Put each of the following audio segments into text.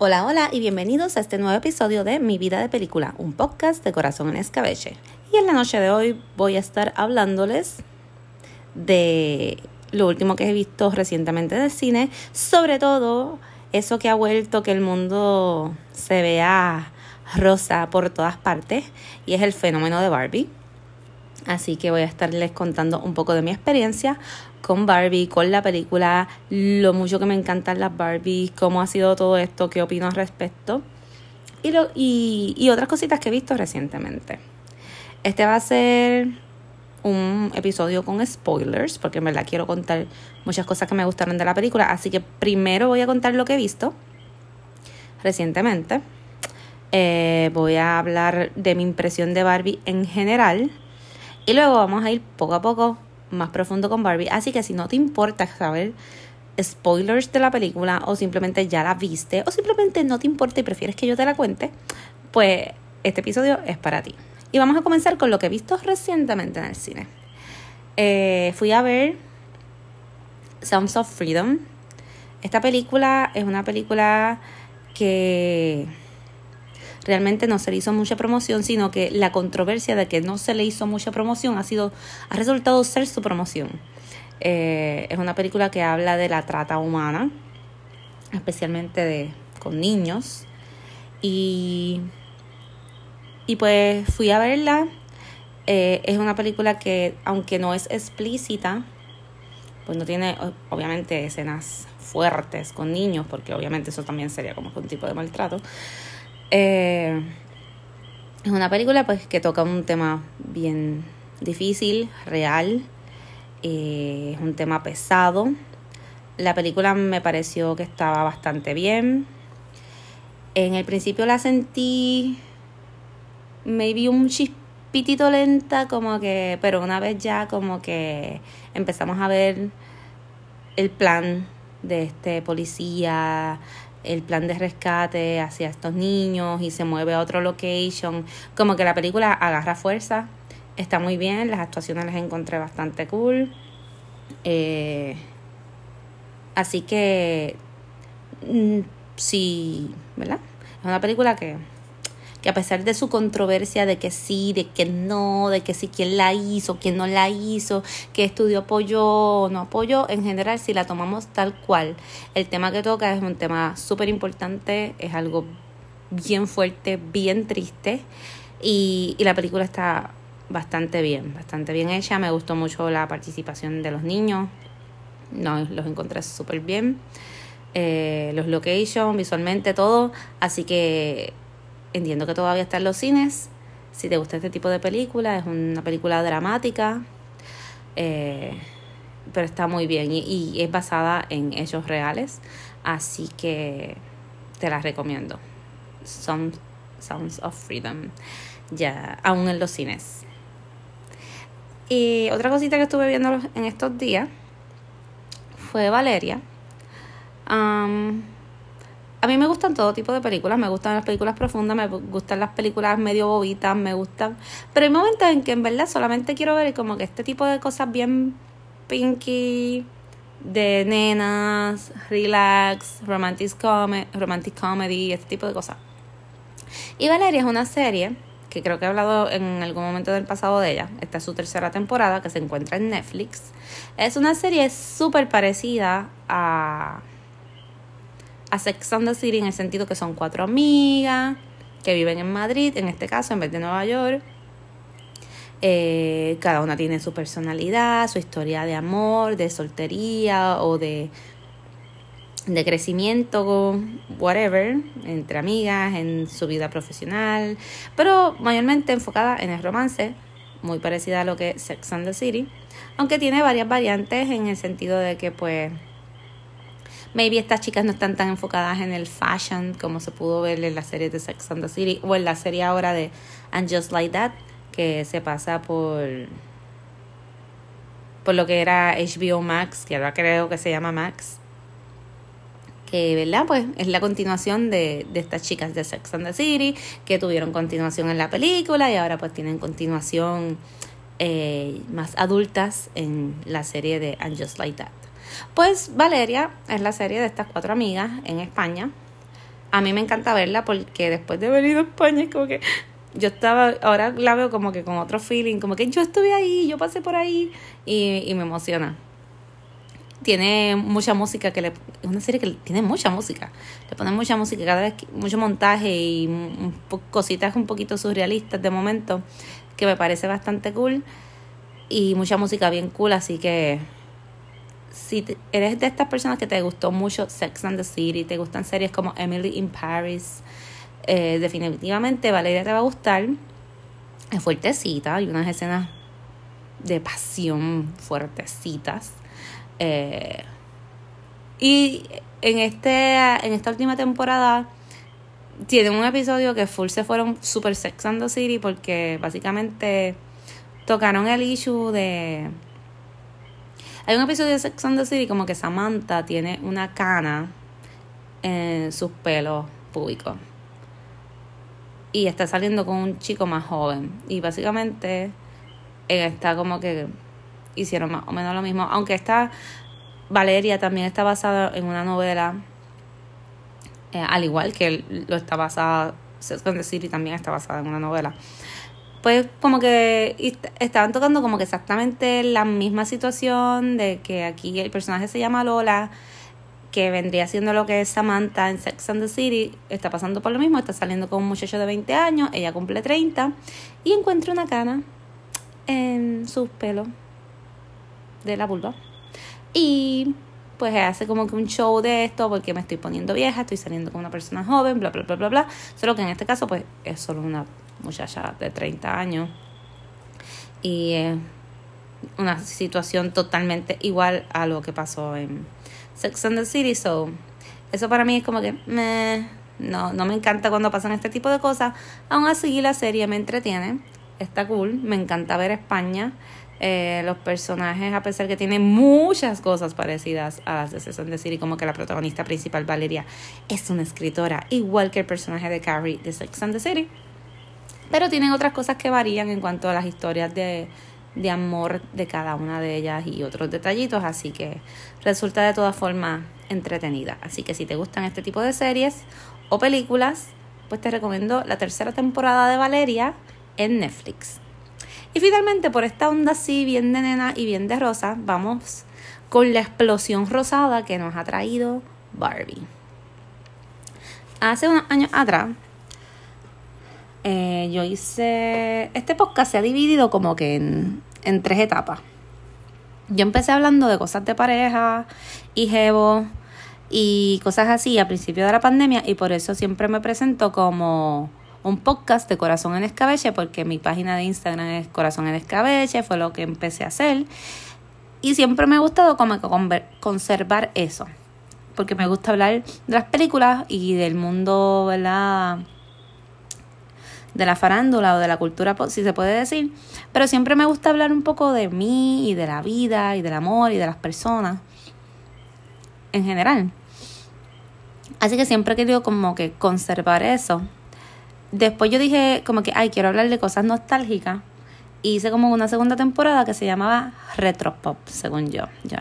Hola, hola y bienvenidos a este nuevo episodio de Mi vida de película, un podcast de corazón en escabeche. Y en la noche de hoy voy a estar hablándoles de lo último que he visto recientemente del cine, sobre todo eso que ha vuelto que el mundo se vea rosa por todas partes y es el fenómeno de Barbie. Así que voy a estarles contando un poco de mi experiencia con Barbie, con la película, lo mucho que me encantan las Barbies, cómo ha sido todo esto, qué opino al respecto y, lo, y, otras cositas que he visto recientemente. Este va a ser un episodio con spoilers, porque en verdad quiero contar muchas cosas que me gustaron de la película. Así que primero voy a contar lo que he visto recientemente. Eh, voy a hablar de mi impresión de Barbie en general. Y luego vamos a ir poco a poco más profundo con Barbie. Así que si no te importa saber spoilers de la película o simplemente ya la viste o simplemente no te importa y prefieres que yo te la cuente, pues este episodio es para ti. Y vamos a comenzar con lo que he visto recientemente en el cine. Eh, fui a ver Sounds of Freedom. Esta película es una película que realmente no se le hizo mucha promoción, sino que la controversia de que no se le hizo mucha promoción ha sido, ha resultado ser su promoción. Eh, es una película que habla de la trata humana, especialmente de, con niños. Y, y pues fui a verla. Eh, es una película que, aunque no es explícita, pues no tiene obviamente escenas fuertes con niños, porque obviamente eso también sería como un tipo de maltrato. Eh, es una película pues que toca un tema bien difícil, real, eh, es un tema pesado. La película me pareció que estaba bastante bien. En el principio la sentí maybe un chispitito lenta, como que, pero una vez ya como que empezamos a ver el plan de este policía, el plan de rescate hacia estos niños y se mueve a otro location. Como que la película agarra fuerza, está muy bien, las actuaciones las encontré bastante cool. Eh, así que, mm, sí, ¿verdad? Es una película que que a pesar de su controversia de que sí, de que no, de que sí, quién la hizo, quién no la hizo, qué estudio apoyó o no apoyó, en general si la tomamos tal cual, el tema que toca es un tema súper importante, es algo bien fuerte, bien triste y, y la película está bastante bien, bastante bien hecha, me gustó mucho la participación de los niños, no, los encontré súper bien. Eh, los locations, visualmente todo. Así que entiendo que todavía está en los cines. Si te gusta este tipo de película, es una película dramática, eh, pero está muy bien y, es basada en hechos reales, así que te la recomiendo. Sounds, Sounds of Freedom, ya aún en los cines. Y otra cosita que estuve viendo en estos días fue Valeria. A mí me gustan todo tipo de películas, me gustan las películas profundas, me gustan las películas medio bobitas, me gustan, pero hay momentos en que en verdad solamente quiero ver como que este tipo de cosas bien pinky, de nenas, relax, romantic, romantic comedy, este tipo de cosas. Y Valeria es una serie que creo que he hablado en algún momento del pasado de ella. Esta es su tercera temporada que se encuentra en Netflix. Es una serie súper parecida a a Sex and the City en el sentido que son cuatro amigas que viven en Madrid, en este caso, en vez de Nueva York. Eh, cada una tiene su personalidad, su historia de amor, de soltería o de, de crecimiento, whatever, entre amigas, en su vida profesional, pero mayormente enfocada en el romance, muy parecida a lo que es Sex and the City, aunque tiene varias variantes en el sentido de que pues maybe estas chicas no están tan enfocadas en el fashion como se pudo ver en la serie de Sex and the City o en la serie ahora de And Just Like That que se pasa por por lo que era HBO Max que ahora creo que se llama Max que verdad pues es la continuación de, de estas chicas de Sex and the City que tuvieron continuación en la película y ahora pues tienen continuación eh, más adultas en la serie de And Just Like That pues Valeria es la serie de estas cuatro amigas en España. a mí me encanta verla porque después de ido a España es como que yo estaba, ahora la veo como que con otro feeling, como que yo estuve ahí, yo pasé por ahí y, y me emociona. Tiene mucha música que le, es una serie que tiene mucha música, le ponen mucha música cada vez, mucho montaje y cositas un poquito surrealistas de momento que me parece bastante cool y mucha música bien cool, así que si eres de estas personas que te gustó mucho Sex and the City, te gustan series como Emily in Paris, eh, definitivamente Valeria te va a gustar. Es fuertecita, hay unas escenas de pasión fuertecitas. Eh, y en, este, en esta última temporada tienen un episodio que full se fueron super Sex and the City porque básicamente tocaron el issue de hay un episodio de Sex and the City como que Samantha tiene una cana en sus pelos públicos. Y está saliendo con un chico más joven. Y básicamente está como que hicieron más o menos lo mismo. Aunque esta Valeria también está basada en una novela. Eh, al igual que lo está basada. Sex and the City también está basada en una novela pues como que estaban tocando como que exactamente la misma situación de que aquí el personaje se llama Lola, que vendría siendo lo que es Samantha en Sex and the City, está pasando por lo mismo, está saliendo con un muchacho de 20 años, ella cumple 30 y encuentra una cana en sus pelos de la vulva. Y pues hace como que un show de esto porque me estoy poniendo vieja, estoy saliendo con una persona joven, bla, bla, bla, bla, bla. Solo que en este caso pues es solo una muchacha de 30 años. Y una situación totalmente igual a lo que pasó en Sex and the City. So, eso para mí es como que no, no me encanta cuando pasan este tipo de cosas. Aún así, la serie me entretiene. Está cool. Me encanta ver España. Eh, los personajes, a pesar que tienen muchas cosas parecidas a las de Sex and the City, como que la protagonista principal, Valeria, es una escritora, igual que el personaje de Carrie de Sex and the City. Pero tienen otras cosas que varían en cuanto a las historias de, de amor de cada una de ellas y otros detallitos, así que resulta de todas formas entretenida. Así que si te gustan este tipo de series o películas, pues te recomiendo la tercera temporada de Valeria en Netflix. Y finalmente, por esta onda así, bien de nena y bien de rosa, vamos con la explosión rosada que nos ha traído Barbie. Hace unos años atrás, eh, yo hice. Este podcast se ha dividido como que en, tres etapas. Yo empecé hablando de cosas de pareja y jevo y cosas así a principio de la pandemia y por eso siempre me presento como un podcast de Corazón en Escabeche porque mi página de Instagram es Corazón en Escabeche, fue lo que empecé a hacer y siempre me ha gustado como conservar eso porque me gusta hablar de las películas y del mundo, ¿verdad? De la farándula o de la cultura, si se puede decir, pero siempre me gusta hablar un poco de mí y de la vida y del amor y de las personas en general. Así que siempre he querido como que conservar eso. Después yo dije como que, ay, quiero hablar de cosas nostálgicas. Y hice como una segunda temporada que se llamaba Retropop, según yo. yo.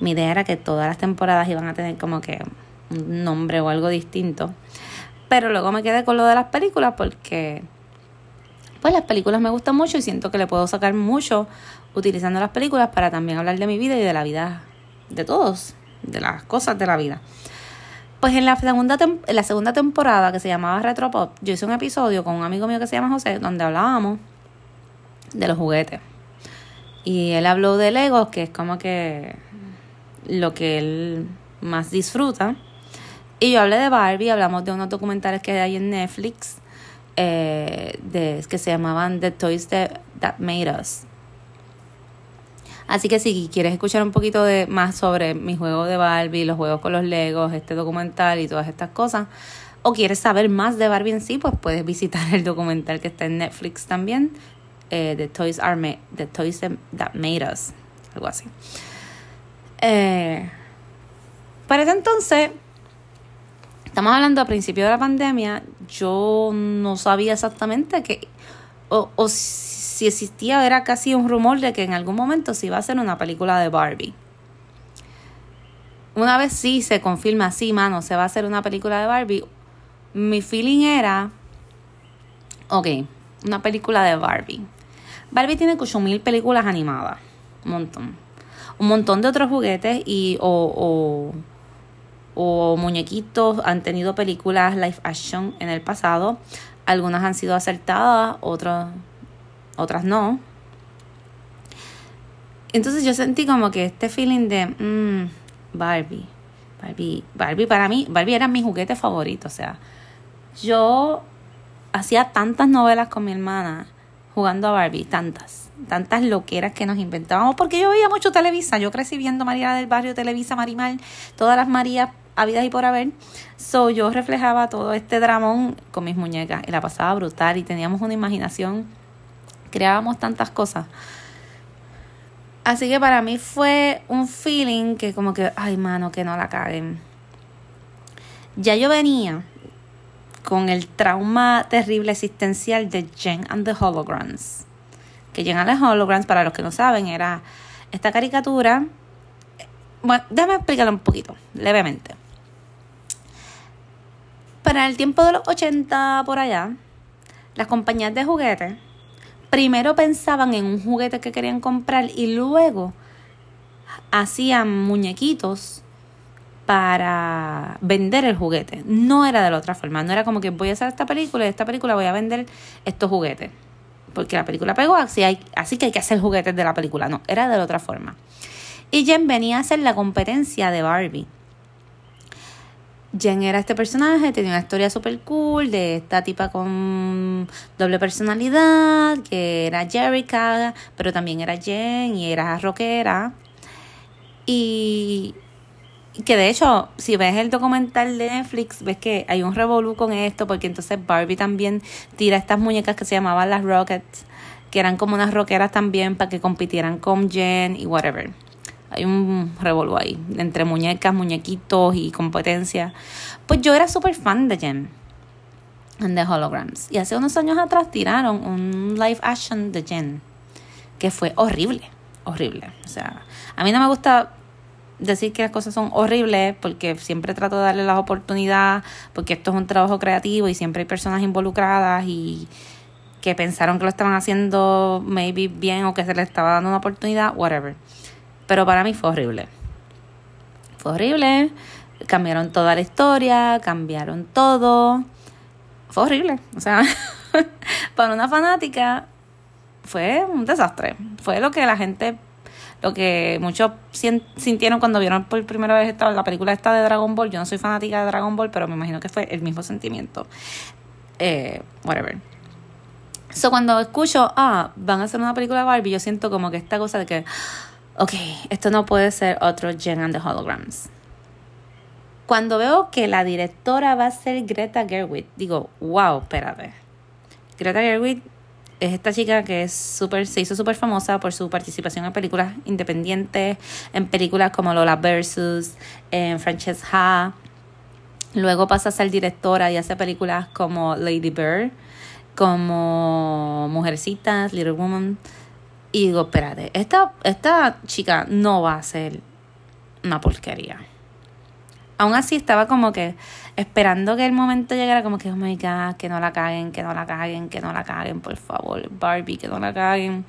Mi idea era que todas las temporadas iban a tener como que un nombre o algo distinto. Pero luego me quedé con lo de las películas porque pues las películas me gustan mucho y siento que le puedo sacar mucho utilizando las películas para también hablar de mi vida y de la vida de todos, de las cosas de la vida. Pues en la segunda, en la segunda temporada que se llamaba Retropop, yo hice un episodio con un amigo mío que se llama José, donde hablábamos de los juguetes. Y él habló de Legos, que es como que lo que él más disfruta. Y yo hablé de Barbie, hablamos de unos documentales que hay en Netflix de, que se llamaban The Toys That, Made Us. Así que si quieres escuchar un poquito de más sobre mi juego de Barbie, los juegos con los Legos, este documental y todas estas cosas, o quieres saber más de Barbie en sí, pues puedes visitar el documental que está en Netflix también, eh, The Toys Are Made, The Toys That Made Us, algo así. Eh, para ese entonces, estamos hablando a principio de la pandemia, yo no sabía exactamente que, o, o si existía, era casi un rumor de que en algún momento se iba a hacer una película de Barbie. Una vez sí se confirma, sí, mano, se va a hacer una película de Barbie. mi feeling era, ok, una película de Barbie. Barbie tiene mil películas animadas, un montón. Un montón de otros juguetes y o, o, o muñequitos han tenido películas live action en el pasado. Algunas han sido acertadas, otras, otras no. Entonces yo sentí como que este feeling de mmm, Barbie. Barbie, Barbie para mí, Barbie era mi juguete favorito. O sea, yo hacía tantas novelas con mi hermana jugando a Barbie, tantas, tantas loqueras que nos inventábamos, porque yo veía mucho Televisa, yo crecí viendo María del Barrio, Televisa, Marimal, todas las Marías habidas y por haber, so yo reflejaba todo este dramón con mis muñecas y la pasaba brutal y teníamos una imaginación, creábamos tantas cosas. Así que para mí fue un feeling que como que, ay mano, que no la caguen. Ya yo venía con el trauma terrible existencial de Jen and the Holograms. Que Jen and the Holograms, para los que no saben, era esta caricatura. Bueno, déjame explicarlo un poquito, levemente. Para el tiempo de los 80 por allá, las compañías de juguetes primero pensaban en un juguete que querían comprar y luego hacían muñequitos para vender el juguete. No era de la otra forma. No era como que voy a hacer esta película y esta película voy a vender estos juguetes. Porque la película pegó, así, que hay que hacer juguetes de la película. No, era de la otra forma. Y Jen venía a ser la competencia de Barbie. Jen era este personaje, tenía una historia súper cool de esta tipa con doble personalidad, que era Jerica, pero también era Jen y era rockera. Y que de hecho, si ves el documental de Netflix, ves que hay un revolú con esto, porque entonces Barbie también tira estas muñecas que se llamaban las Rockets, que eran como unas rockeras también para que compitieran con Jen y whatever. Hay un revolú ahí, entre muñecas, muñequitos y competencia. Pues yo era súper fan de Jen and the Holograms. Y hace unos años atrás tiraron un live action de Jen, que fue horrible, horrible. O sea, a mí no me gusta decir que las cosas son horribles porque siempre trato de darle las oportunidades porque esto es un trabajo creativo y siempre hay personas involucradas y que pensaron que lo estaban haciendo maybe bien o que se les estaba dando una oportunidad, whatever. Pero para mí fue horrible. Fue horrible. Cambiaron toda la historia, cambiaron todo. Fue horrible. O sea, para una fanática fue un desastre. Fue lo que la gente lo que muchos sintieron cuando vieron por primera vez esta, la película esta de Dragon Ball. Yo no soy fanática de Dragon Ball, pero me imagino que fue el mismo sentimiento. Eh, whatever. So, cuando escucho, ah, van a hacer una película de Barbie, yo siento como que esta cosa de que, ok, esto no puede ser otro Jen and the Holograms. Cuando veo que la directora va a ser Greta Gerwig, digo, wow, espérate. Greta Gerwig es esta chica que es super, se hizo súper famosa por su participación en películas independientes, en películas como Lola Versus, en Francesca. Luego pasa a ser directora y hace películas como Lady Bird, como Mujercitas, Little Woman. Y digo, espérate, esta, esta chica no va a ser una porquería aún así estaba como que esperando que el momento llegara, como que, oh my god, que no la caguen, que no la caguen, que no la caguen, por favor, Barbie, que no la caguen.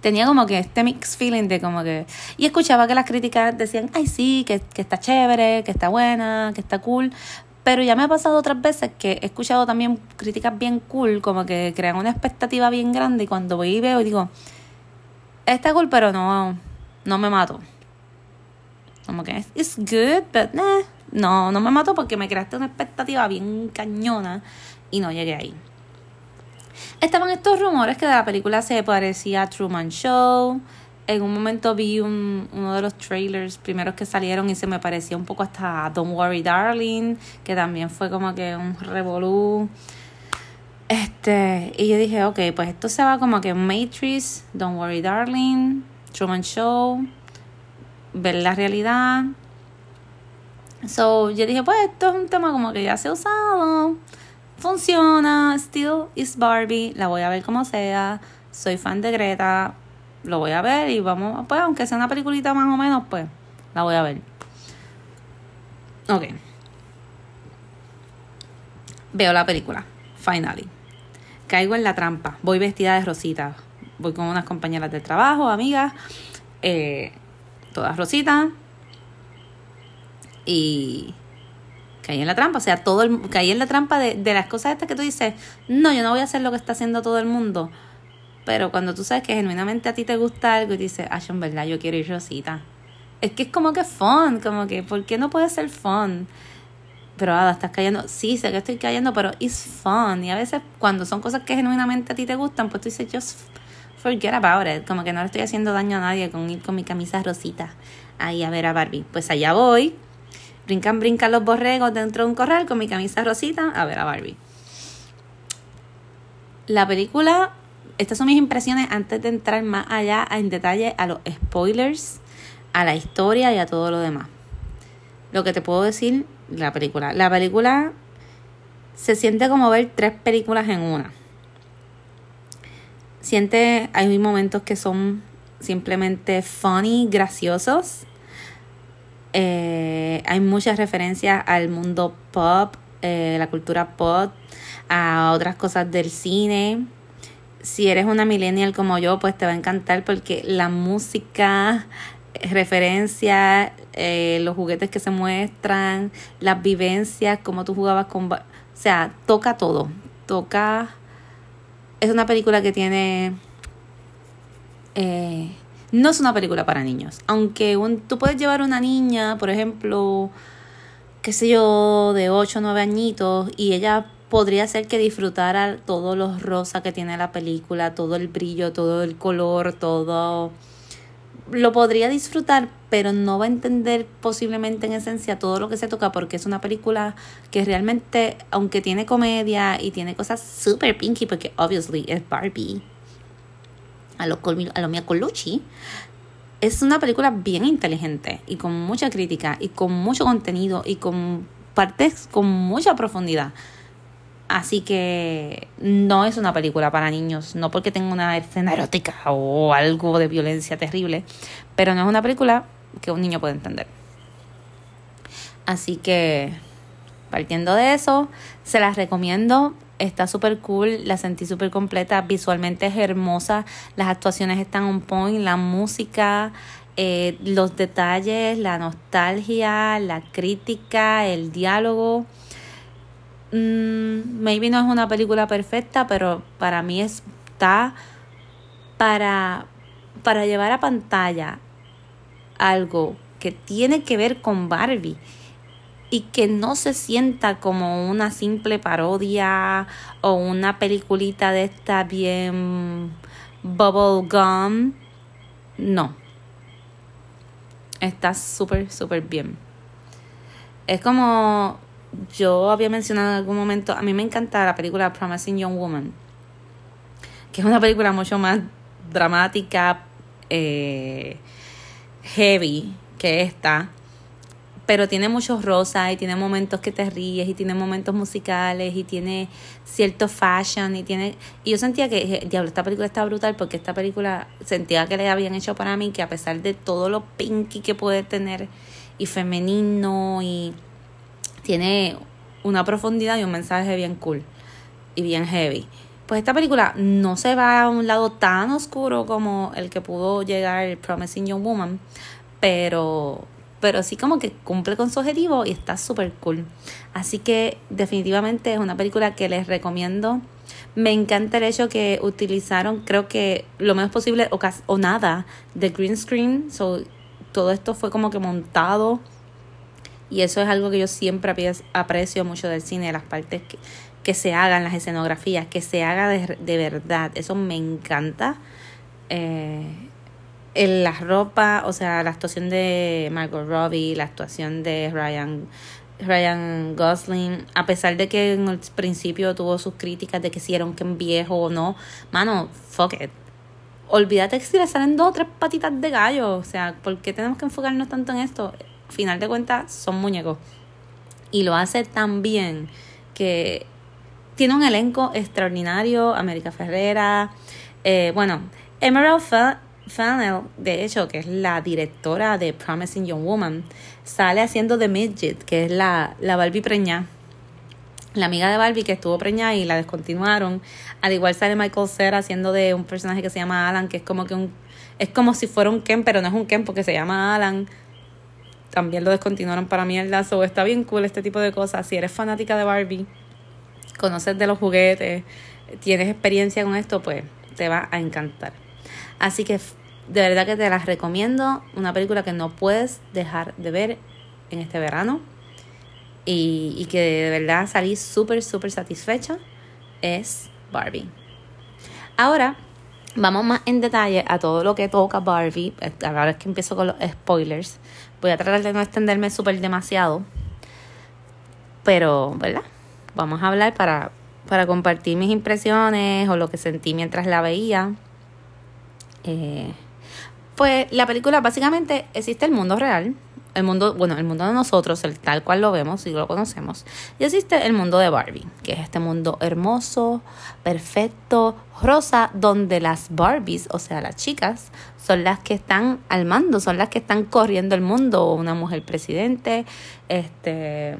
Tenía como que este mix feeling de como que. Y escuchaba que las críticas decían, ay, sí, que, que está chévere, que está buena, que está cool. Pero ya me ha pasado otras veces que he escuchado también críticas bien cool, como que crean una expectativa bien grande y cuando voy y veo digo, está cool, pero no, no me mato. Como que es good, but no, no me mato porque me creaste una expectativa bien cañona y no llegué ahí. Estaban estos rumores que de la película se parecía a Truman Show. En un momento vi un, uno de los trailers primeros que salieron y se me parecía un poco hasta Don't Worry Darling, que también fue como que un revolú. Este, y yo dije, ok, pues esto se va como que Matrix, Don't Worry Darling, Truman Show, ver la realidad. So, yo dije, pues esto es un tema como que ya se ha usado, funciona, still is Barbie, la voy a ver como sea, soy fan de Greta, lo voy a ver y vamos, pues aunque sea una peliculita más o menos, pues la voy a ver. Ok. Veo la película, finally. Caigo en la trampa, voy vestida de rosita. Voy con unas compañeras de trabajo, amigas, eh, todas rositas. Y caí en la trampa, o sea, todo el, caí en la trampa de, de las cosas estas que tú dices, no, yo no voy a hacer lo que está haciendo todo el mundo. Pero cuando tú sabes que genuinamente a ti te gusta algo y dices, ay, en verdad, yo quiero ir rosita. Es que es como que fun, como que, ¿por qué no puede ser fun? Pero Ada, estás cayendo. Sí, sé que estoy cayendo, pero it's fun. Y a veces cuando son cosas que genuinamente a ti te gustan, pues tú dices, just forget about it. Como que no le estoy haciendo daño a nadie con ir con mi camisa rosita ahí a ver a Barbie. Pues allá voy. Brincan, brincan los borregos dentro de un corral con mi camisa rosita a ver a Barbie. La película estas son mis impresiones antes de entrar más allá en detalle a los spoilers, a la historia y a todo lo demás. Lo que te puedo decir, la película. La película se siente como ver tres películas en una. Siente, hay momentos que son simplemente funny, graciosos. Eh, hay muchas referencias al mundo pop, eh, la cultura pop, a otras cosas del cine si eres una millennial como yo, pues te va a encantar porque la música, referencia, eh, los juguetes que se muestran, las vivencias, cómo tú jugabas con... O sea, toca todo. Toca... Es una película que tiene... Eh, no es una película para niños. Aunque un, tú puedes llevar una niña, por ejemplo, qué sé yo, de 8 o 9 añitos, y ella podría ser que disfrutara todos los rosa que tiene la película, todo el brillo, todo el color, todo lo podría disfrutar, pero no va a entender posiblemente en esencia todo lo que se toca porque es una película que realmente, aunque tiene comedia y tiene cosas super pinky, porque obviously es Barbie, a lo, a lo Mia Colucci, es una película bien inteligente y con mucha crítica y con mucho contenido y con partes con mucha profundidad. Así que no es una película para niños, no porque tenga una escena erótica o algo de violencia terrible, pero no es una película que un niño puede entender. Así que, partiendo de eso, se las recomiendo. Está súper cool, la sentí súper completa, visualmente es hermosa, las actuaciones están on point, la música, eh, los detalles, la nostalgia, la crítica, el diálogo Mm, maybe no es una película perfecta, pero para mí está para, para llevar a pantalla algo que tiene que ver con Barbie y que no se sienta como una simple parodia o una peliculita de esta bien bubble gum. No. Está súper, súper bien. Es como yo había mencionado en algún momento, a mí me encanta la película Promising Young Woman, que es una película mucho más dramática, eh, heavy que esta, pero tiene muchos rosas y tiene momentos que te ríes y tiene momentos musicales y tiene cierto fashion y tiene y yo sentía que diablo esta película está brutal porque esta película sentía que le habían hecho para mí que a pesar de todo lo pinky que puede tener y femenino y tiene una profundidad y un mensaje bien cool y bien heavy. Pues esta película no se va a un lado tan oscuro como el que pudo llegar Promising Young Woman, pero, pero sí como que cumple con su objetivo y está súper cool. Así que definitivamente es una película que les recomiendo. Me encanta el hecho que utilizaron, creo que lo menos posible o, o nada de green screen. So, todo esto fue como que montado y eso es algo que yo siempre aprecio mucho del cine, las partes que, que se hagan, las escenografías, que se haga de, de verdad. Eso me encanta. Eh, en la ropa, o sea, la actuación de Margot Robbie, la actuación de Ryan, Ryan Gosling, a pesar de que en el principio tuvo sus críticas de que si era un viejo o no, mano, fuck it. Olvídate que si le salen dos o tres patitas de gallo, o sea, ¿por qué tenemos que enfocarnos tanto en esto? Final de cuentas son muñecos. Y lo hace tan bien que tiene un elenco extraordinario, América Ferrera, eh, bueno, Emerald Fennell, de hecho, que es la directora de Promising Young Woman, sale haciendo The Midget, que es la, la Barbie preña. la amiga de Barbie que estuvo preñada y la descontinuaron. Al igual sale Michael Cera haciendo de un personaje que se llama Alan, que es como que un es como si fuera un Ken, pero no es un Ken porque se llama Alan. También lo descontinuaron para mierda. So está bien cool este tipo de cosas. Si eres fanática de Barbie, conoces de los juguetes, tienes experiencia con esto, pues te va a encantar. Así que de verdad que te las recomiendo. Una película que no puedes dejar de ver en este verano y, que de verdad salí súper, súper satisfecha es Barbie. Ahora, vamos más en detalle a todo lo que toca Barbie. Ahora es que empiezo con los spoilers. Voy a tratar de no extenderme súper demasiado. Pero, ¿verdad? Vamos a hablar para, para compartir mis impresiones o lo que sentí mientras la veía. Eh, pues la película básicamente existe el mundo real el mundo, bueno, el mundo de nosotros, el tal cual lo vemos y lo conocemos, y existe el mundo de Barbie, que es este mundo hermoso, perfecto, rosa, donde las Barbies, o sea, las chicas, son las que están al mando, son las que están corriendo el mundo, una mujer presidente, este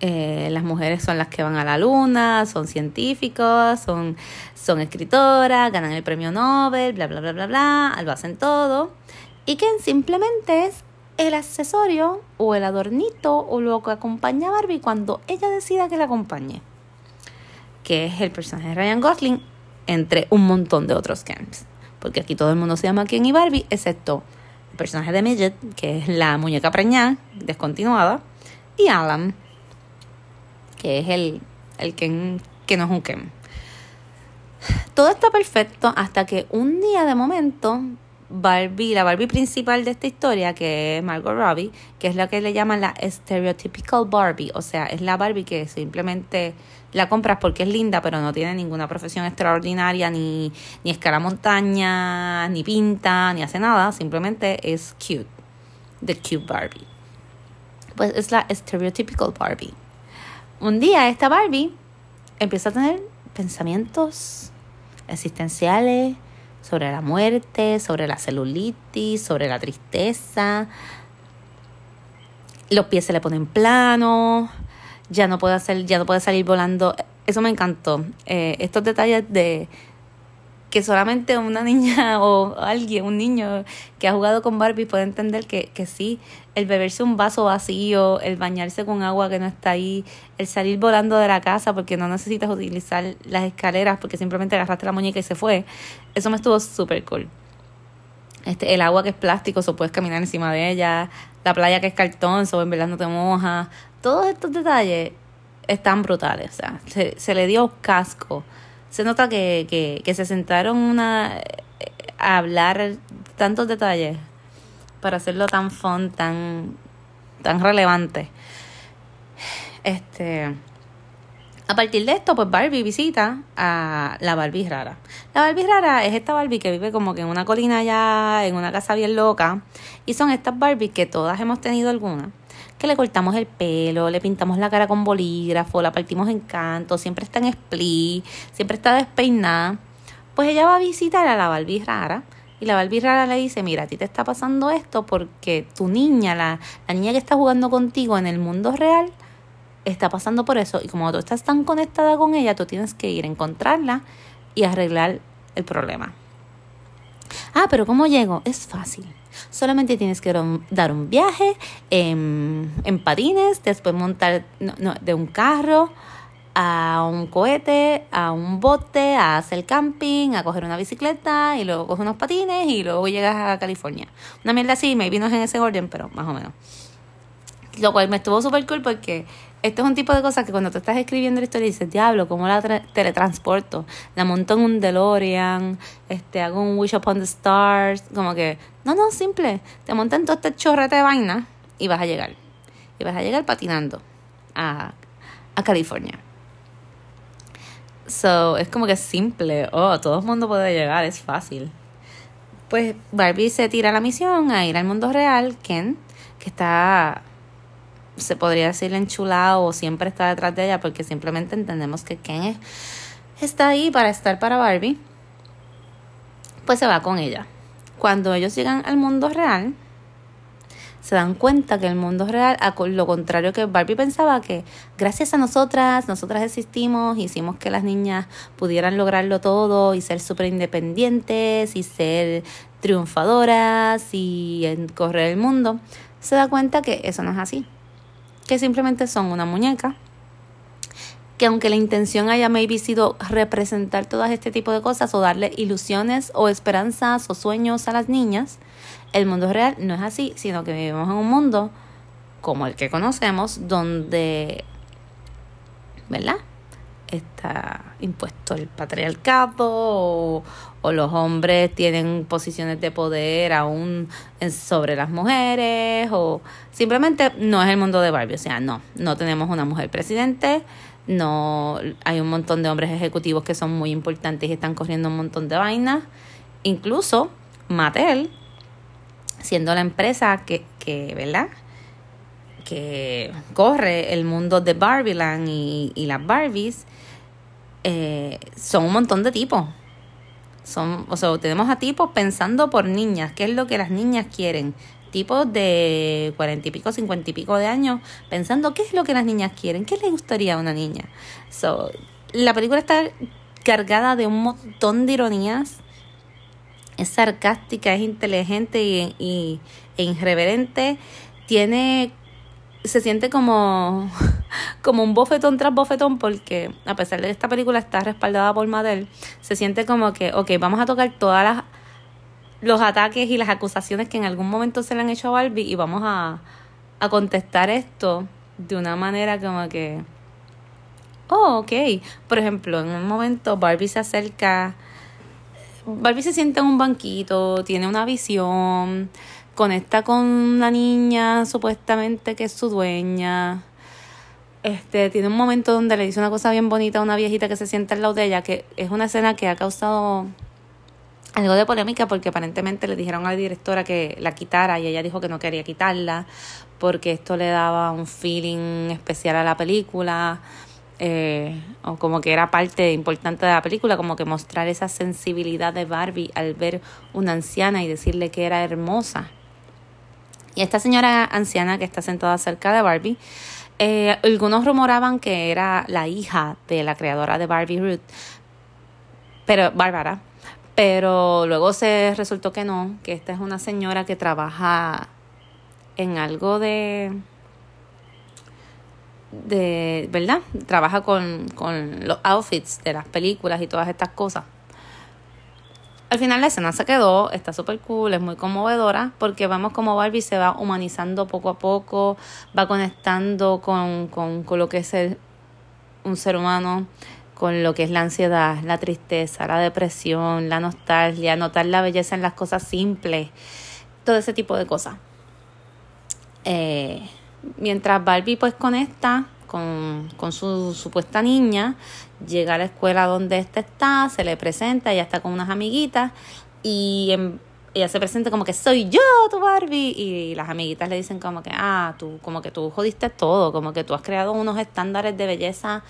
eh, las mujeres son las que van a la luna, son científicos, son, son escritoras, ganan el premio Nobel, bla, bla, bla, bla, bla, lo hacen todo y que simplemente es el accesorio o el adornito o lo que acompaña a Barbie cuando ella decida que la acompañe. Que es el personaje de Ryan Gosling entre un montón de otros Kens. Porque aquí todo el mundo se llama Ken y Barbie, excepto el personaje de Midget, que es la muñeca preñada, descontinuada, y Alan, que es el, el Ken que no es un Ken. Todo está perfecto hasta que un día de momento Barbie, la Barbie principal de esta historia, que es Margot Robbie, que es la que le llaman la stereotypical Barbie, o sea, es la Barbie que simplemente la compras porque es linda, pero no tiene ninguna profesión extraordinaria, ni, ni escala montaña, ni pinta, ni hace nada, simplemente es cute, the cute Barbie. Pues es la stereotypical Barbie. Un día esta Barbie empieza a tener pensamientos existenciales, sobre la muerte, sobre la celulitis, sobre la tristeza. Los pies se le ponen planos, ya no puede hacer, ya no puede salir volando. Eso me encantó. Eh, estos detalles de que solamente una niña o alguien, un niño que ha jugado con Barbie puede entender que, que sí, el beberse un vaso vacío, el bañarse con agua que no está ahí, el salir volando de la casa porque no necesitas utilizar las escaleras porque simplemente agarraste la muñeca y se fue, eso me estuvo súper cool. Este, el agua que es plástico, so puedes caminar encima de ella, la playa que es cartón, so en verdad no te moja, todos estos detalles están brutales, o sea, se, se le dio casco se nota que, que, que se sentaron una, a hablar tantos detalles para hacerlo tan fun, tan, tan relevante. Este, a partir de esto, pues Barbie visita a la Barbie rara. La Barbie rara es esta Barbie que vive como que en una colina allá, en una casa bien loca. Y son estas Barbies que todas hemos tenido alguna que le cortamos el pelo, le pintamos la cara con bolígrafo, la partimos en canto, siempre está en split, siempre está despeinada. Pues ella va a visitar a la Barbie rara y la Barbie rara le dice, mira, a ti te está pasando esto porque tu niña, la, la niña que está jugando contigo en el mundo real, está pasando por eso. Y como tú estás tan conectada con ella, tú tienes que ir a encontrarla y arreglar el problema. Ah, pero ¿cómo llego? Es fácil. Solamente tienes que dar un viaje en, patines, después montar de un carro a un cohete, a un bote, a hacer camping, a coger una bicicleta y luego coger unos patines y luego llegas a California. Una mierda así, me vino en ese orden, pero más o menos. Lo cual me estuvo súper cool porque esto es un tipo de cosas que cuando tú estás escribiendo la historia dices, diablo, ¿cómo la teletransporto? La monto en un DeLorean, este, hago un Wish Upon the Stars, como que, no, no, simple, te montan todo este chorrete de vaina y vas a llegar. Y vas a llegar patinando a, a California. So, es como que simple, oh, todo el mundo puede llegar, es fácil. Pues Barbie se tira a la misión a ir al mundo real, Ken, que está se podría decir enchulado o siempre está detrás de ella porque simplemente entendemos que Ken está ahí para estar para Barbie, pues se va con ella. Cuando ellos llegan al mundo real, se dan cuenta que el mundo real, a lo contrario que Barbie pensaba, que gracias a nosotras, nosotras existimos, hicimos que las niñas pudieran lograrlo todo y ser súper independientes y ser triunfadoras y correr el mundo, se da cuenta que eso no es así, que simplemente son una muñeca que aunque la intención haya maybe sido representar todas este tipo de cosas o darle ilusiones o esperanzas o sueños a las niñas, el mundo real no es así, sino que vivimos en un mundo como el que conocemos, donde, ¿verdad? Está impuesto el patriarcado o, o los hombres tienen posiciones de poder aún sobre las mujeres o simplemente no es el mundo de Barbie, o sea, no, no tenemos una mujer presidente, no hay un montón de hombres ejecutivos que son muy importantes y están corriendo un montón de vainas. Incluso Mattel, siendo la empresa que, que ¿verdad? que corre el mundo de Barbieland y, y las Barbies, eh, son un montón de tipos. Son, o sea, tenemos a tipos pensando por niñas, qué es lo que las niñas quieren, tipos de cuarenta y pico, cincuenta y pico de años, pensando qué es lo que las niñas quieren, qué les gustaría a una niña. So, la película está cargada de un montón de ironías. Es sarcástica, es inteligente y, e irreverente. Tiene. Se siente como, como un bofetón tras bofetón, porque a pesar de que esta película está respaldada por Mattel, se siente como que, ok, vamos a tocar todas las los ataques y las acusaciones que en algún momento se le han hecho a Barbie y vamos a, a contestar esto de una manera como que, oh, ok. Por ejemplo, en un momento Barbie se acerca, Barbie se sienta en un banquito, tiene una visión, conecta con una niña supuestamente que es su dueña. Este, tiene un momento donde le dice una cosa bien bonita a una viejita que se sienta al lado de ella, que es una escena que ha causado algo de polémica porque aparentemente le dijeron a la directora que la quitara y ella dijo que no quería quitarla porque esto le daba un feeling especial a la película eh, o como que era parte importante de la película, como que mostrar esa sensibilidad de Barbie al ver una anciana y decirle que era hermosa. Y esta señora anciana que está sentada cerca de Barbie, eh, algunos rumoraban que era la hija de la creadora de Barbie Ruth, pero Bárbara, pero luego se resultó que no, que esta es una señora que trabaja en algo de de, ¿verdad? Trabaja con, con los outfits de las películas y todas estas cosas. Al final la escena se quedó, está súper cool, es muy conmovedora, porque vemos como Barbie se va humanizando poco a poco, va conectando con, con, con lo que es un ser humano, con lo que es la ansiedad, la tristeza, la depresión, la nostalgia, notar la belleza en las cosas simples, todo ese tipo de cosas. Eh, mientras Barbie pues conecta con, con su supuesta niña, llega a la escuela donde ésta está, se le presenta, ella está con unas amiguitas y ella se presenta como que soy yo, tu Barbie, y las amiguitas le dicen como que, ah, tú, como que tú jodiste todo, como que tú has creado unos estándares de belleza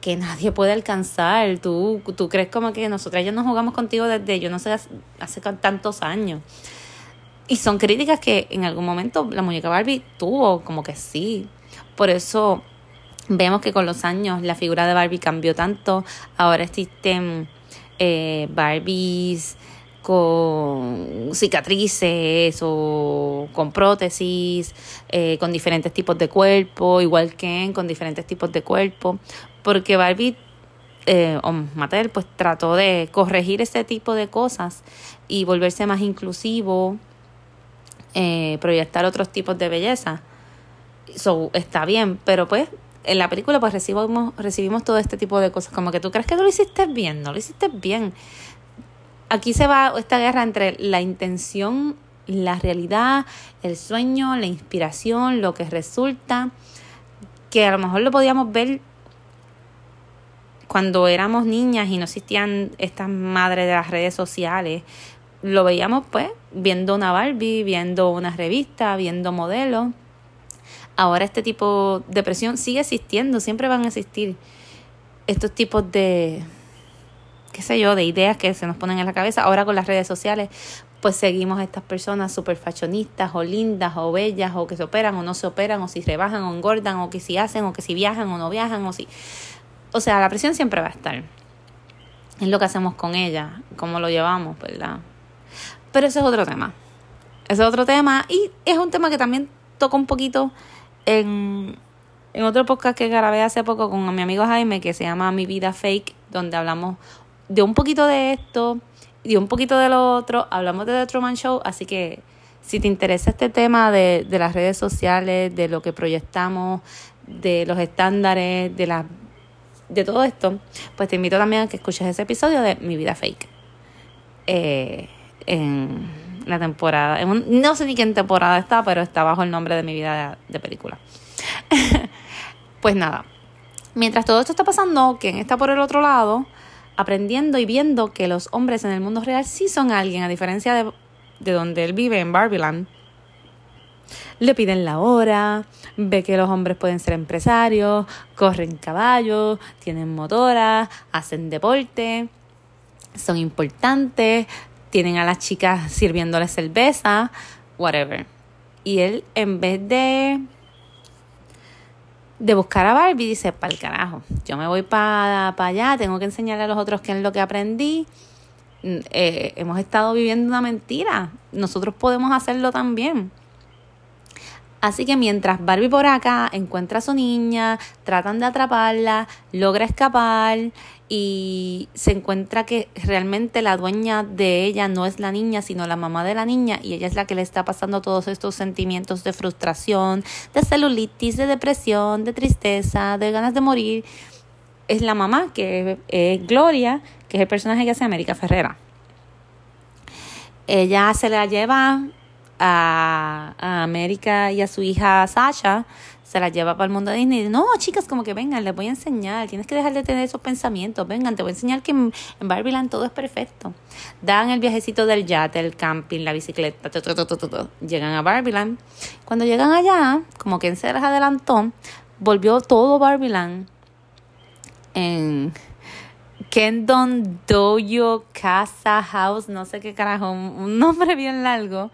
que nadie puede alcanzar, tú, tú crees como que nosotras ya no jugamos contigo desde, yo no sé, hace tantos años. Y son críticas que en algún momento la muñeca Barbie tuvo, como que sí. Por eso vemos que con los años la figura de Barbie cambió tanto. Ahora existen eh, Barbies con cicatrices o con prótesis, eh, con diferentes tipos de cuerpo, igual que con diferentes tipos de cuerpo, porque Barbie eh, o Mattel pues trató de corregir ese tipo de cosas y volverse más inclusivo, eh, proyectar otros tipos de belleza. So, está bien, pero pues en la película pues recibimos, recibimos todo este tipo de cosas, como que tú crees que tú lo hiciste bien, no lo hiciste bien aquí se va esta guerra entre la intención, la realidad, el sueño, la inspiración, lo que resulta, que a lo mejor lo podíamos ver cuando éramos niñas y no existían estas madres de las redes sociales. Lo veíamos pues viendo una Barbie, viendo una revista, viendo modelos. Ahora este tipo de presión sigue existiendo, siempre van a existir estos tipos de, qué sé yo, de ideas que se nos ponen en la cabeza. Ahora con las redes sociales, pues seguimos a estas personas súper fashionistas o lindas o bellas o que se operan o no se operan o si rebajan o engordan o que si hacen o que si viajan o no viajan o si... O sea, la presión siempre va a estar. Es lo que hacemos con ella, cómo lo llevamos, ¿verdad? Pero ese es otro tema. Ese es otro tema y es un tema que también toca un poquito en, en otro podcast que grabé hace poco con mi amigo Jaime que se llama Mi Vida Fake, donde hablamos de un poquito de esto y un poquito de lo otro. Hablamos de The Truman Show, así que si te interesa este tema de, de las redes sociales, de lo que proyectamos, de los estándares, de la, de todo esto, pues te invito también a que escuches ese episodio de Mi Vida Fake. Eh, en la temporada, no sé ni qué temporada está, pero está bajo el nombre de Mi Vida de, película. pues nada, mientras todo esto está pasando, quien está por el otro lado, aprendiendo y viendo que los hombres en el mundo real sí son alguien, a diferencia de, de donde él vive, en Barbiland. Le piden la hora, ve que los hombres pueden ser empresarios, corren caballos, tienen motoras, hacen deporte, son importantes, tienen a las chicas sirviéndoles cerveza, whatever. Y él, en vez de de buscar a Barbie, dice, para el carajo, yo me voy para allá, tengo que enseñarle a los otros qué es lo que aprendí. Mm, eh, hemos estado viviendo una mentira, nosotros podemos hacerlo también. Así que mientras Barbie por acá encuentra a su niña, tratan de atraparla, logra escapar y se encuentra que realmente la dueña de ella no es la niña, sino la mamá de la niña y ella es la que le está pasando todos estos sentimientos de frustración, de celulitis, de depresión, de tristeza, de ganas de morir. Es la mamá que es Gloria, que es el personaje que hace América Ferrera. Ella se la lleva a, América y a su hija Sasha, se la lleva para el mundo de Disney. No, chicas, como que vengan, les voy a enseñar. Tienes que dejar de tener esos pensamientos. Vengan, te voy a enseñar que en, Barbieland todo es perfecto. Dan el viajecito del yate, el camping, la bicicleta. llegan a Barbieland. Cuando llegan allá, como quien se les adelantó, volvió todo Barbieland en Kendon Dojo Casa House, no sé qué carajo, un nombre bien largo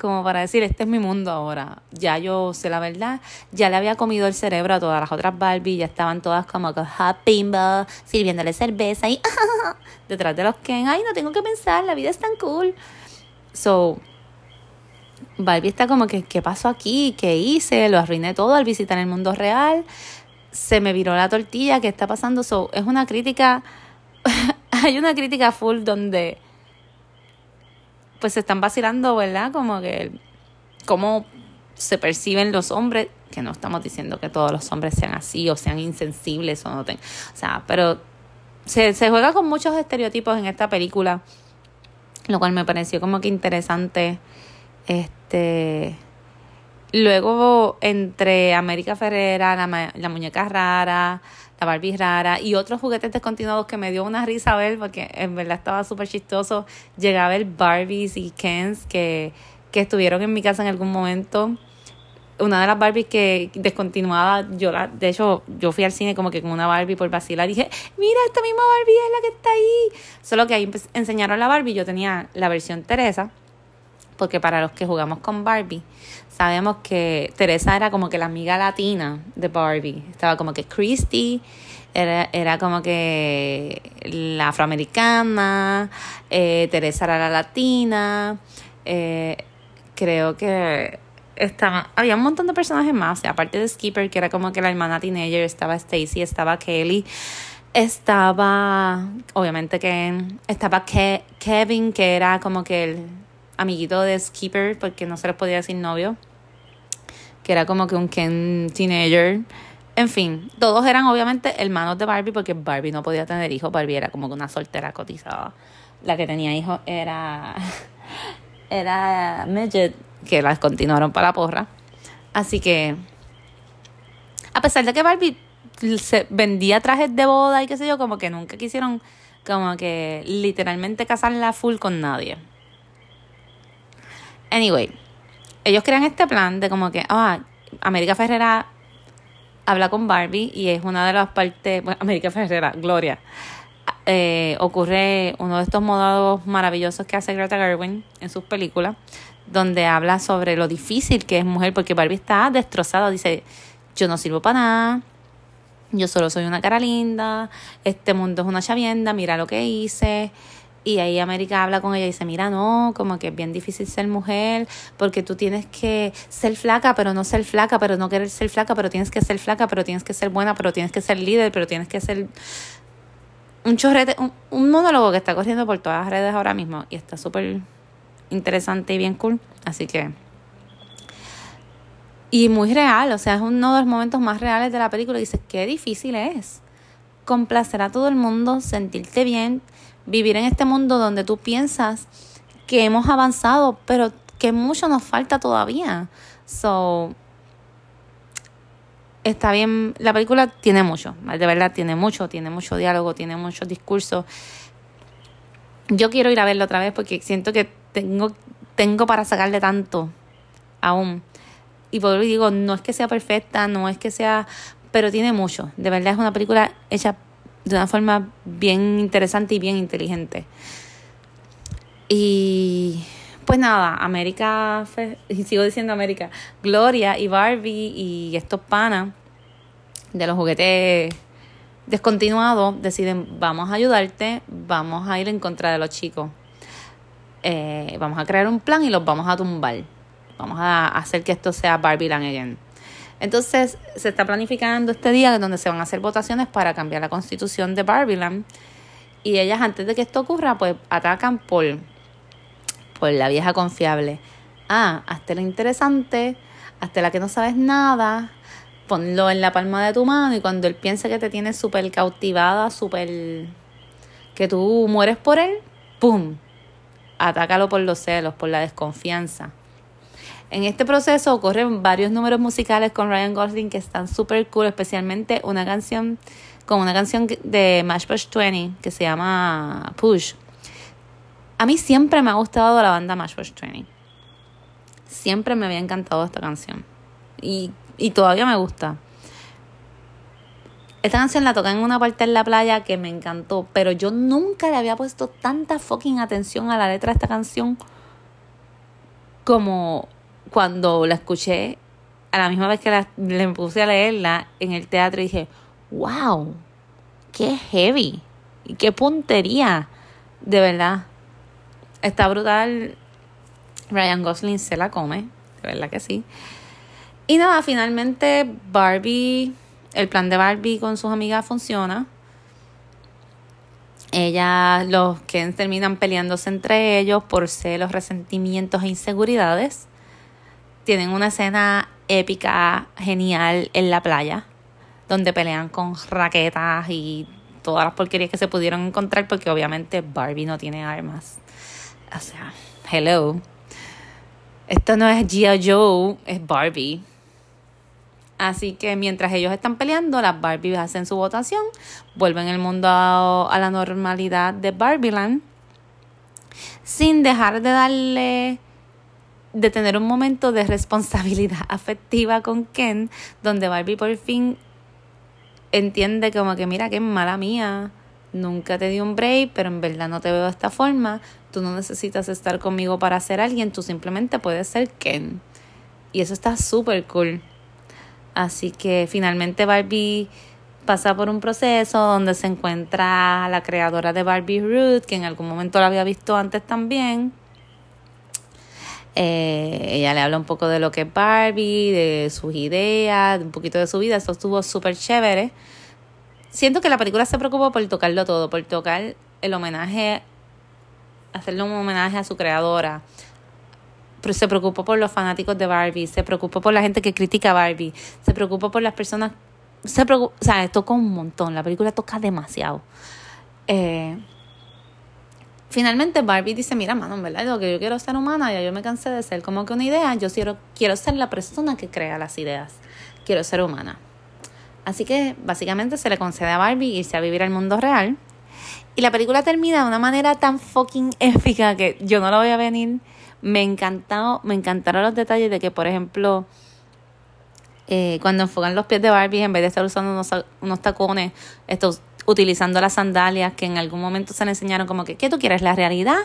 como para decir, este es mi mundo ahora. Ya yo sé la verdad, ya le había comido el cerebro a todas las otras Barbie, ya estaban todas como con bimbo, sirviéndole cerveza y detrás de los Ken, ay, no tengo que pensar, la vida es tan cool. So, Barbie está como que, ¿qué pasó aquí? ¿Qué hice? Lo arruiné todo al visitar el mundo real. Se me viró la tortilla, ¿qué está pasando? So, es una crítica, hay una crítica full donde pues se están vacilando, ¿verdad? Como que cómo se perciben los hombres, que no estamos diciendo que todos los hombres sean así o sean insensibles o no tengan, o sea, pero se, se juega con muchos estereotipos en esta película, lo cual me pareció como que interesante, este... Luego, entre América Ferrera, la, la muñeca rara, la Barbie rara y otros juguetes descontinuados que me dio una risa ver porque en verdad estaba súper chistoso. Llegaba a ver Barbies y Kens que, que estuvieron en mi casa en algún momento. Una de las Barbies que descontinuada, yo la, de hecho, yo fui al cine como que con una Barbie por vacilar dije, mira, esta misma Barbie es la que está ahí. Solo que ahí enseñaron la Barbie, yo tenía la versión Teresa, porque para los que jugamos con Barbie, sabemos que Teresa era como que la amiga latina de Barbie. Estaba como que Christy, era, era como que la afroamericana, eh, Teresa era la latina, eh, creo que estaba, había un montón de personajes más, aparte de Skipper, que era como que la hermana teenager, estaba Stacy, estaba Kelly, estaba, obviamente que estaba Kevin, que era como que el amiguito de Skipper, porque no se les podía decir novio que era como que un Ken teenager. En fin, todos eran obviamente hermanos de Barbie porque Barbie no podía tener hijos. Barbie era como que una soltera cotizada. La que tenía hijos era, era Midget, que las continuaron para la porra. Así que, a pesar de que Barbie se vendía trajes de boda y qué sé yo, como que nunca quisieron como que literalmente casarla full con nadie. Anyway, ellos crean este plan de como que, ah, América Ferrera habla con Barbie y es una de las partes, bueno, América Ferrera, Gloria, eh, ocurre uno de estos modos maravillosos que hace Greta Gerwin en sus películas, donde habla sobre lo difícil que es mujer, porque Barbie está destrozada, dice, yo no sirvo para nada, yo solo soy una cara linda, este mundo es una chavienda, mira lo que hice. Y ahí América habla con ella y dice, mira, no, como que es bien difícil ser mujer, porque tú tienes que ser flaca, pero no ser flaca, pero no querer ser flaca, pero tienes que ser flaca, pero tienes que ser buena, pero tienes que ser líder, pero tienes que ser un chorrete, un, un monólogo que está corriendo por todas las redes ahora mismo y está súper interesante y bien cool. Así que y muy real, o sea, es uno de los momentos más reales de la película. Y dices, qué difícil es complacer a todo el mundo, sentirte bien, vivir en este mundo donde tú piensas que hemos avanzado, pero que mucho nos falta todavía. So, está bien, la película tiene mucho, de verdad tiene mucho, tiene mucho diálogo, tiene mucho discurso. Yo quiero ir a verlo otra vez porque siento que tengo, tengo para sacarle tanto aún y por digo, no es que sea perfecta, no es que sea, pero tiene mucho. De verdad es una película hecha de una forma bien interesante y bien inteligente. Y pues nada, América, y sigo diciendo América, Gloria y Barbie y estos panas de los juguetes descontinuados deciden, vamos a ayudarte, vamos a ir en contra de los chicos. Eh, vamos a crear un plan y los vamos a tumbar. Vamos a hacer que esto sea Barbie Land again. Entonces, se está planificando este día donde se van a hacer votaciones para cambiar la constitución de Barbieland. Y ellas, antes de que esto ocurra, pues atacan por, por la vieja confiable. Ah, hazte la interesante, hazte la que no sabes nada, ponlo en la palma de tu mano y cuando él piense que te tiene súper cautivada, súper... que tú mueres por él, ¡pum! Atácalo por los celos, por la desconfianza. En este proceso ocurren varios números musicales con Ryan Gosling que están súper cool, especialmente una canción con una canción de Push 20 que se llama Push. A mí siempre me ha gustado la banda Push 20. Siempre me había encantado esta canción. Y, y todavía me gusta. Esta canción la toqué en una parte en la playa que me encantó, pero yo nunca le había puesto tanta fucking atención a la letra de esta canción como cuando la escuché, a la misma vez que la, le puse a leerla en el teatro, dije, wow, qué heavy qué puntería, de verdad. Está brutal. Ryan Gosling se la come, de verdad que sí. Y nada, finalmente Barbie, el plan de Barbie con sus amigas funciona. Ellas, los que terminan peleándose entre ellos por celos, resentimientos e inseguridades tienen una escena épica, genial en la playa, donde pelean con raquetas y todas las porquerías que se pudieron encontrar, porque obviamente Barbie no tiene armas. O sea, hello. Esto no es G.I. Joe, es Barbie. Así que mientras ellos están peleando, las Barbies hacen su votación, vuelven el mundo a, la normalidad de Barbieland, sin dejar de darle de tener un momento de responsabilidad afectiva con Ken, donde Barbie por fin entiende como que mira, qué mala mía, nunca te di un break, pero en verdad no te veo de esta forma, tú no necesitas estar conmigo para ser alguien, tú simplemente puedes ser Ken. Y eso está súper cool. Así que finalmente Barbie pasa por un proceso donde se encuentra la creadora de Barbie Ruth, que en algún momento la había visto antes también eh, ella le habla un poco de lo que es Barbie, de sus ideas, un poquito de su vida. Eso estuvo súper chévere. Siento que la película se preocupó por tocarlo todo, por tocar el homenaje, hacerle un homenaje a su creadora. Se preocupó por los fanáticos de Barbie, se preocupó por la gente que critica a Barbie, se preocupó por las personas. Se preocupó, o sea, toca un montón. La película toca demasiado. Eh, finalmente Barbie dice, mira, mano, en verdad, lo que yo quiero ser humana, ya yo me cansé de ser como que una idea, yo quiero, quiero ser la persona que crea las ideas, quiero ser humana. Así que básicamente se le concede a Barbie irse a vivir al mundo real. Y la película termina de una manera tan fucking épica que yo no la voy a venir. Me encantado, me encantaron los detalles de que, por ejemplo, eh, cuando enfocan los pies de Barbie, en vez de estar usando unos, unos tacones, estos utilizando las sandalias que en algún momento se le enseñaron como que, ¿qué tú quieres? ¿La realidad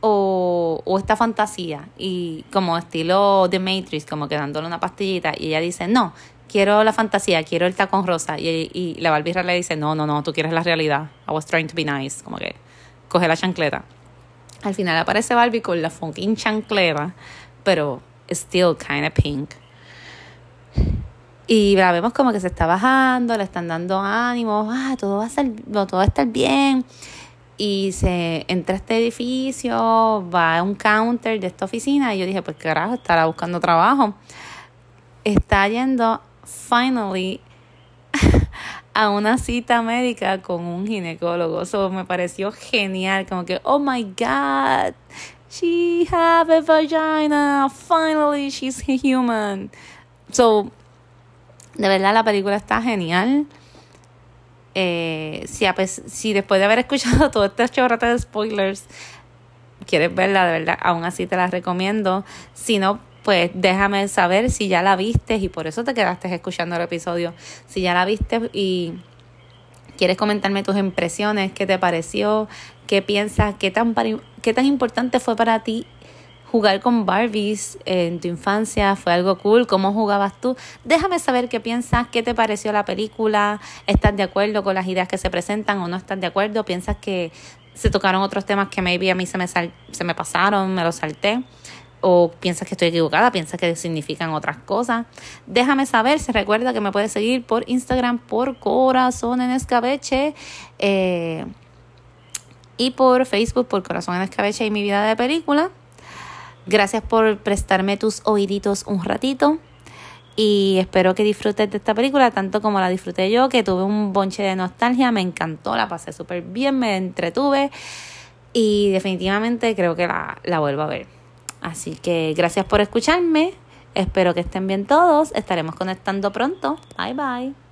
o, o esta fantasía? Y como estilo The Matrix, como que dándole una pastillita y ella dice, no, quiero la fantasía, quiero el tacón rosa. Y, y la Barbie le dice, no, no, no, tú quieres la realidad. I was trying to be nice. Como que coge la chancleta. Al final aparece Barbie con la fucking chancleta, pero still kind of pink. Y la vemos como que se está bajando, le están dando ánimos, ah, todo va a ser, todo va a estar bien. Y se entra a este edificio, va a un counter de esta oficina y yo dije, pues carajo, estará buscando trabajo. Está yendo, finally, a una cita médica con un ginecólogo. Eso me pareció genial, como que, oh my God, she have a vagina, finally she's human. So, de verdad la película está genial. Eh, si, si después de haber escuchado toda esta chorrata de spoilers, quieres verla, de verdad, aún así te la recomiendo. Si no, pues déjame saber si ya la viste y por eso te quedaste escuchando el episodio. Si ya la viste y quieres comentarme tus impresiones, qué te pareció, qué piensas, qué tan, qué tan importante fue para ti jugar con Barbies en tu infancia fue algo cool, cómo jugabas tú. Déjame saber qué piensas, qué te pareció la película, estás de acuerdo con las ideas que se presentan o no estás de acuerdo, piensas que se tocaron otros temas que maybe a mí se me, se me pasaron, me los salté. O piensas que estoy equivocada, piensas que significan otras cosas. Déjame saber, se recuerda que me puedes seguir por Instagram por Corazón en Escabeche. Eh, y por Facebook por Corazón en Escabeche y mi vida de película. Gracias por prestarme tus oíditos un ratito y espero que disfrutes de esta película tanto como la disfruté yo, que tuve un bonche de nostalgia, me encantó, la pasé súper bien, me entretuve y definitivamente creo que la, la vuelvo a ver. Así que gracias por escucharme, espero que estén bien todos, estaremos conectando pronto, bye bye.